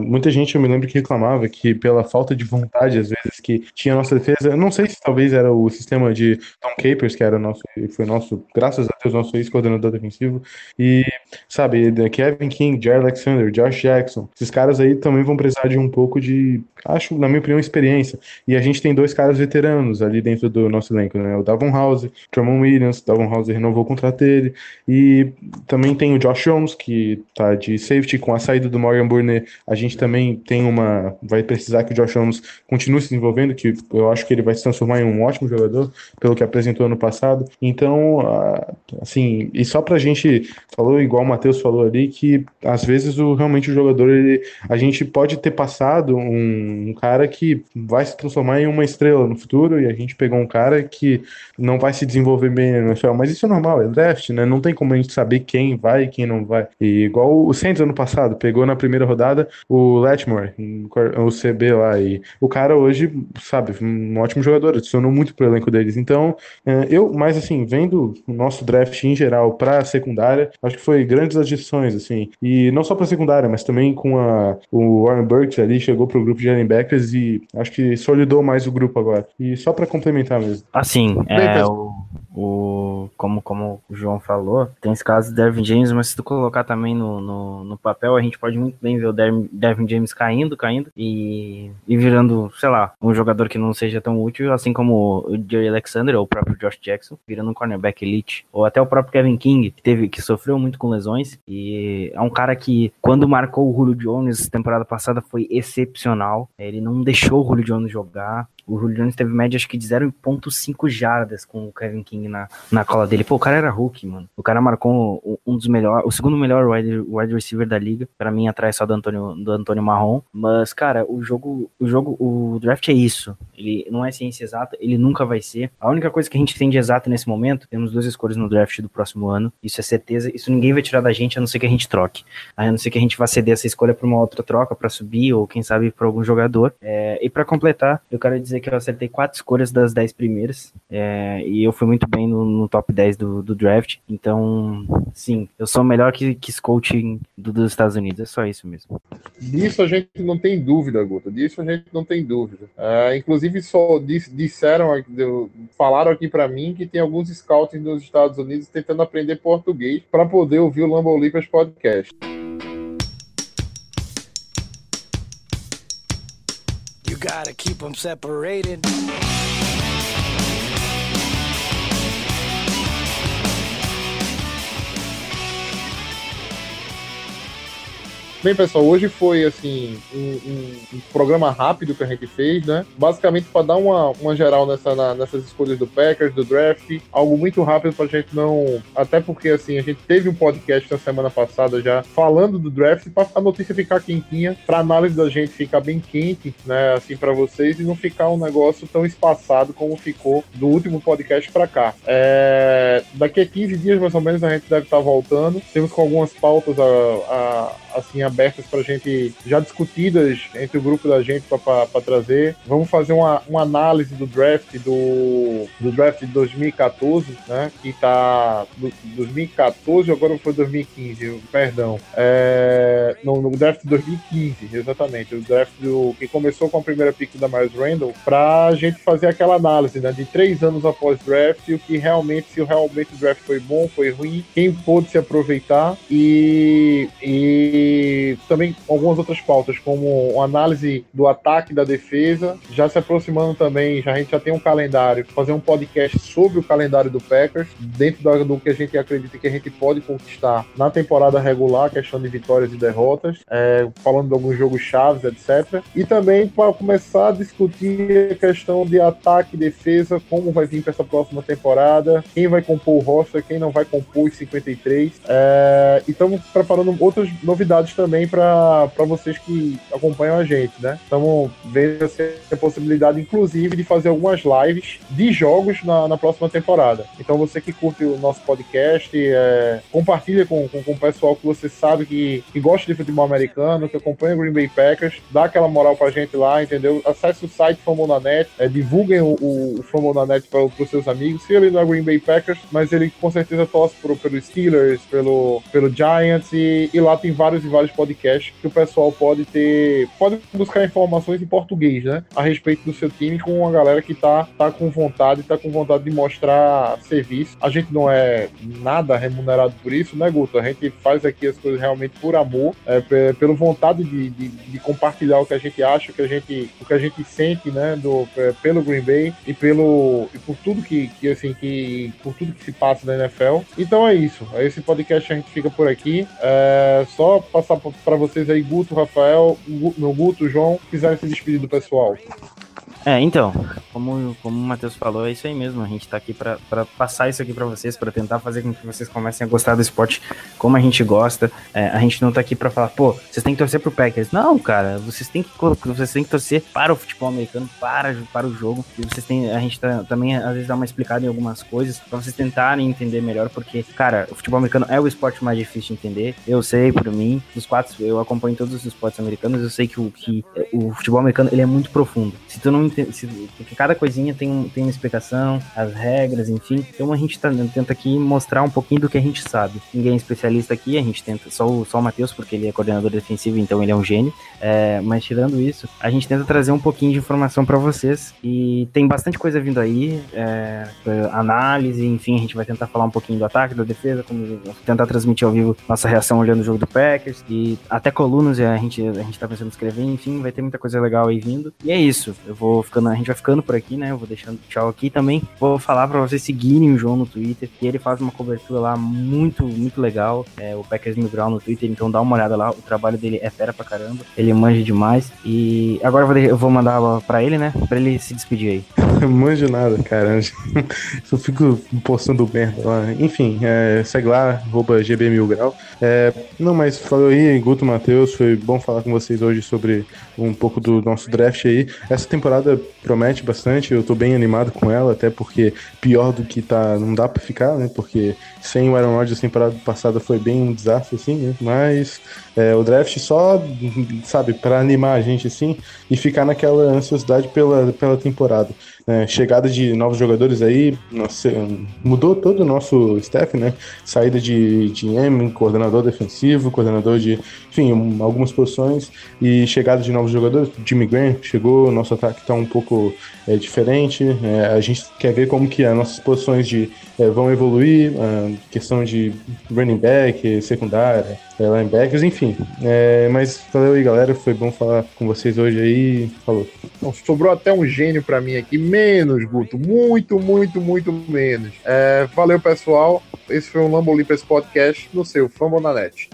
Muita gente, eu me lembro que reclamava que pela falta de vontade, às vezes, que tinha a nossa defesa, eu não sei se talvez era o sistema de Tom Capers, que era nosso, foi nosso, graças a Deus, nosso ex-coordenador defensivo, e, sabe, Kevin King, Jair Alexander, Josh Jackson, esses caras aí também vão precisar de um pouco de, acho, na minha opinião, experiência. E a gente tem dois caras veteranos ali dentro do nosso elenco, né? O Davon House, Tramon Williams, Davon House renovou o contrato dele, e também tem o Josh Jones, que tá de safety com a saída do Morgan Burnett. A gente também tem uma. Vai precisar que o Josh Jones continue se desenvolvendo, que eu acho que ele vai se transformar em um ótimo jogador, pelo que apresentou ano passado. Então, ah, assim, e só pra gente. Falou igual o Matheus falou ali, que às vezes o, realmente o jogador, ele, a gente pode ter passado um, um cara que vai se transformar em uma estrela no futuro, e a gente pegou um cara que não vai se desenvolver bem na NFL, mas isso é normal, é draft, né? Não tem como a gente saber quem vai e quem não vai. E igual o Saints ano passado, pegou na primeira rodada o Letmore, o CB lá, e o cara hoje, sabe, um ótimo jogador, adicionou muito pro elenco deles. Então, eh, eu, mas assim, vendo o nosso draft em geral pra secundária, acho que foi grandes adições, assim, e não só pra secundária, mas também com a, o Warren Burks ali, chegou pro grupo de linebackers e acho que solidou mais o grupo agora. E só pra complementar mesmo. Assim, Bem, é, pessoal. o, o, como, como o João falou, tem esse caso do Dervin James, mas se tu colocar também no, no, no papel, a gente pode muito bem ver o Dervin James caindo, caindo e, e virando, sei lá, um jogador que não seja tão útil, assim como o Jerry Alexander ou o próprio Josh Jackson, virando um cornerback elite, ou até o próprio Kevin King, que teve que sofreu muito com lesões e é um cara que quando marcou o Julio Jones temporada passada foi excepcional. Ele não deixou o Julio Jones jogar. O Julio Jones teve média acho que de 0.5 jardas com o Kevin King na, na cola dele. Pô, o cara era Hulk, mano. O cara marcou um- dos melhores, o segundo melhor wide, wide receiver da liga. Pra mim, atrás só do Antônio, do Antônio Marrom. Mas, cara, o jogo, o jogo, o draft é isso. Ele não é ciência exata, ele nunca vai ser. A única coisa que a gente tem de exato nesse momento, temos duas escolhas no draft do próximo ano. Isso é certeza. Isso ninguém vai tirar da gente, a não ser que a gente troque. A não ser que a gente vá ceder essa escolha pra uma outra troca, pra subir, ou quem sabe pra algum jogador. É, e pra completar, eu quero dizer que eu acertei quatro escolhas das dez primeiras. é, e eu fui muito bem no, no top 10 do, do draft. Então, sim, eu sou melhor que, que coaching do, dos Estados Unidos. É só isso mesmo. Disso a gente não tem dúvida, Guto. Disso a gente não tem dúvida. Ah, inclusive, só dis- disseram, falaram aqui pra mim que tem alguns scouts nos Estados Unidos tentando aprender português para poder ouvir o Lambo Lipas podcast. Gotta keep them separated. Bem, pessoal, hoje foi assim um, um- um programa rápido que a gente fez, né? Basicamente para dar uma, uma geral nessa, na- nessas escolhas do Packers, do draft, algo muito rápido pra gente não. Até porque assim, a gente teve um podcast na semana passada já falando do draft, para a notícia ficar quentinha, pra análise da gente ficar bem quente, né? Assim, para vocês, e não ficar um negócio tão espaçado como ficou do último podcast pra cá. É, daqui a 15 dias, mais ou menos, a gente deve estar voltando. Temos com algumas pautas a- a- assim abertas pra gente, já discutidas entre o grupo da gente para trazer. Vamos fazer uma, uma análise do draft do, do draft de 2014, né? Que tá. Do, 2014 agora foi 2015, perdão. É, no, no draft de 2015, exatamente. O draft do, que começou com a primeira pick da Miles Randall, pra gente fazer aquela análise, né? De três anos após o draft, o que realmente, se realmente o draft foi bom, foi ruim, quem pôde se aproveitar e, e também algumas outras pautas, como análise do ataque e da defesa, já se aproximando também, já, a gente já tem um calendário, fazer um podcast sobre o calendário do Packers, dentro da- do que a gente acredita que a gente pode conquistar na temporada regular, questão de vitórias e derrotas, é, falando de alguns jogos chaves, etc. E também para começar a discutir a questão de ataque e defesa, como vai vir para essa próxima temporada, quem vai compor o roster, quem não vai compor os 53. É, e estamos preparando outras novidades também também para vocês que acompanham a gente, né? Estamos vendo a possibilidade, inclusive, de fazer algumas lives de jogos na, na próxima temporada. Então, você que curte o nosso podcast, é, compartilha com, com, com, o pessoal que você sabe que, que gosta de futebol americano, que acompanha o Green Bay Packers, dá aquela moral pra gente lá, entendeu? Acesse o site Famonanet, é, divulguem o, o, o Famonanet para os seus amigos. Se ele não é Green Bay Packers, mas ele com certeza torce pro, pelo Steelers, pelo, pelo Giants, e, e lá tem vários e vários podcasts que o pessoal pode ter, pode buscar informações em português, né? A respeito do seu time com uma galera que tá, tá com vontade, tá com vontade de mostrar serviço. A gente não é nada remunerado por isso, né, Guto? A gente faz aqui as coisas realmente por amor, é, pelo vontade de, de, de, compartilhar o que a gente acha, o que a gente, o que a gente sente, né, do, é, pelo Green Bay e pelo e por tudo que, que assim que por tudo que se passa na NFL. Então é isso. Esse podcast a gente fica por aqui. É, só passar para vocês aí, Guto, Rafael, meu Guto, João, quiserem se despedir do pessoal. É, então, como, como o Matheus falou, é isso aí mesmo. A gente tá aqui para passar isso aqui para vocês, para tentar fazer com que vocês comecem a gostar do esporte como a gente gosta. É, a gente não tá aqui para falar, pô, vocês têm que torcer pro Packers. Não, cara, vocês têm que, vocês têm que torcer para o futebol americano, para, para o jogo. E vocês têm, a gente tá, também às vezes dá uma explicada em algumas coisas para vocês tentarem entender melhor, porque, cara, o futebol americano é o esporte mais difícil de entender. Eu sei, por mim, dos quatro, eu acompanho todos os esportes americanos, eu sei que o, que o futebol americano ele é muito profundo. Se tu não se, porque cada coisinha tem, tem uma explicação, as regras, enfim. Então a gente tá, tenta aqui mostrar um pouquinho do que a gente sabe. Ninguém é especialista aqui, a gente tenta, só o, só o Matheus, porque ele é coordenador defensivo, então ele é um gênio. É, mas tirando isso, a gente tenta trazer um pouquinho de informação para vocês e tem bastante coisa vindo aí, é, análise, enfim, a gente vai tentar falar um pouquinho do ataque, da defesa, como, tentar transmitir ao vivo nossa reação olhando o jogo do Packers e até colunas a gente, a gente tá pensando em escrever, enfim, vai ter muita coisa legal aí vindo. E é isso, eu vou ficando, a gente vai ficando por aqui, né? Eu vou deixando tchau aqui também. Vou falar para vocês seguirem o João no Twitter, que ele faz uma cobertura lá muito, muito legal. É o Packers Mil Grau no Twitter, então dá uma olhada lá. O trabalho dele é fera pra caramba. Ele manja demais. E agora eu vou, eu vou mandar para ele, né? Pra ele se despedir aí. Manjo nada, cara. Eu fico postando merda lá. Enfim, é, segue lá, arroba GB Mil Grau. É, não, mas falou aí, Guto Matheus, foi bom falar com vocês hoje sobre um pouco do nosso draft aí. Essa temporada promete bastante, eu tô bem animado com ela, até porque pior do que tá, não dá pra ficar, né? Porque sem o Aaron Rodgers, a temporada passada foi bem um desastre, assim, né? Mas é, o draft só, sabe, para animar a gente, assim, e ficar naquela ansiosidade pela, pela temporada. Né? Chegada de novos jogadores aí, nossa, mudou todo o nosso staff, né? Saída de, de M, coordenador defensivo, coordenador de, enfim, algumas posições, e chegada de novos jogadores. Jimmy Graham chegou, nosso ataque está um pouco é, diferente. É, a gente quer ver como que as nossas posições de, é, vão evoluir, questão de running back, secundária, é, linebackers, enfim. É, mas valeu aí, galera. Foi bom falar com vocês hoje aí. Falou. Sobrou até um gênio para mim aqui. Menos, Guto. Muito, muito, muito menos. É, valeu, pessoal. Esse foi o Lambo Podcast no seu Famonanet.